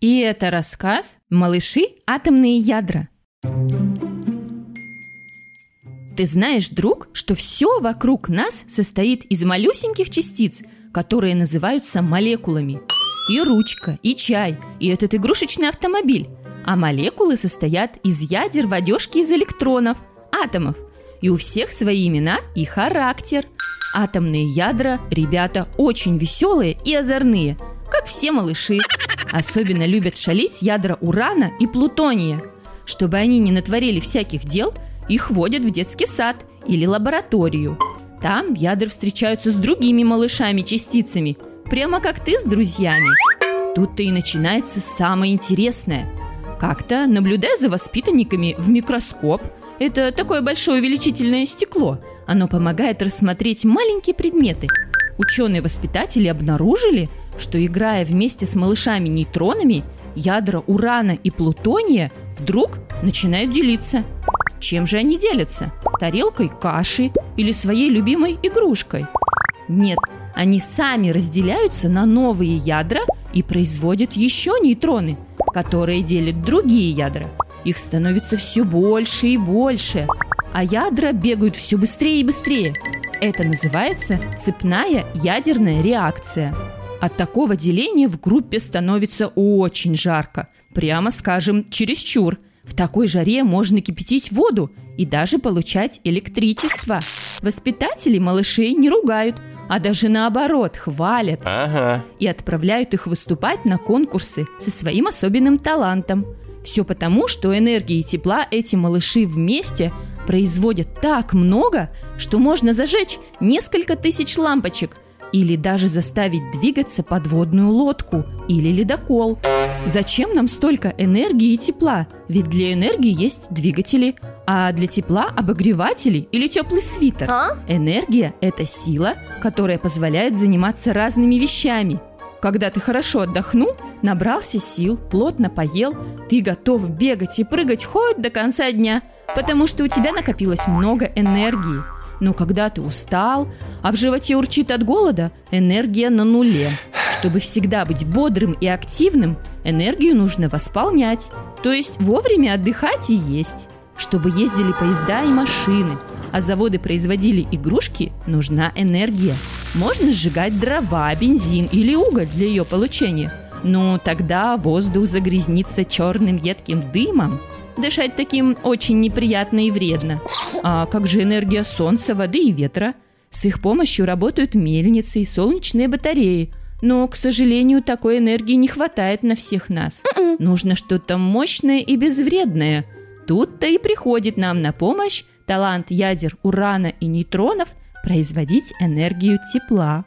И это рассказ «Малыши. Атомные ядра». Ты знаешь, друг, что все вокруг нас состоит из малюсеньких частиц, которые называются молекулами. И ручка, и чай, и этот игрушечный автомобиль. А молекулы состоят из ядер в одежке из электронов, атомов. И у всех свои имена и характер. Атомные ядра, ребята, очень веселые и озорные, как все малыши. Особенно любят шалить ядра урана и плутония. Чтобы они не натворили всяких дел, их водят в детский сад или лабораторию. Там ядра встречаются с другими малышами-частицами, прямо как ты с друзьями. Тут-то и начинается самое интересное. Как-то, наблюдая за воспитанниками в микроскоп, это такое большое увеличительное стекло, оно помогает рассмотреть маленькие предметы. Ученые-воспитатели обнаружили, что играя вместе с малышами-нейтронами, ядра урана и плутония вдруг начинают делиться. Чем же они делятся? Тарелкой каши или своей любимой игрушкой? Нет, они сами разделяются на новые ядра и производят еще нейтроны, которые делят другие ядра. Их становится все больше и больше, а ядра бегают все быстрее и быстрее. Это называется цепная ядерная реакция. От такого деления в группе становится очень жарко. Прямо скажем, чересчур. В такой жаре можно кипятить воду и даже получать электричество. Воспитатели малышей не ругают, а даже наоборот хвалят Ага. и отправляют их выступать на конкурсы со своим особенным талантом. Все потому, что энергии и тепла эти малыши вместе производят так много, что можно зажечь несколько тысяч лампочек или даже заставить двигаться подводную лодку или ледокол. Зачем нам столько энергии и тепла? Ведь для энергии есть двигатели, а для тепла обогреватели или теплый свитер. А? Энергия – это сила, которая позволяет заниматься разными вещами. Когда ты хорошо отдохнул, набрался сил, плотно поел, ты готов бегать и прыгать хоть до конца дня, потому что у тебя накопилось много энергии. Но когда ты устал, а в животе урчит от голода, энергия на нуле. Чтобы всегда быть бодрым и активным, энергию нужно восполнять, то есть вовремя отдыхать и есть. Чтобы ездили поезда и машины, а заводы производили игрушки, нужна энергия. Можно сжигать дрова, бензин или уголь для ее получения. Но тогда воздух загрязнится черным едким дымом. Дышать таким очень неприятно и вредно. А как же энергия солнца, воды и ветра? С их помощью работают мельницы и солнечные батареи. Но, к сожалению, такой энергии не хватает на всех нас. Нужно что-то мощное и безвредное. Тут-то и приходит нам на помощь талант ядер урана и нейтронов производить энергию тепла.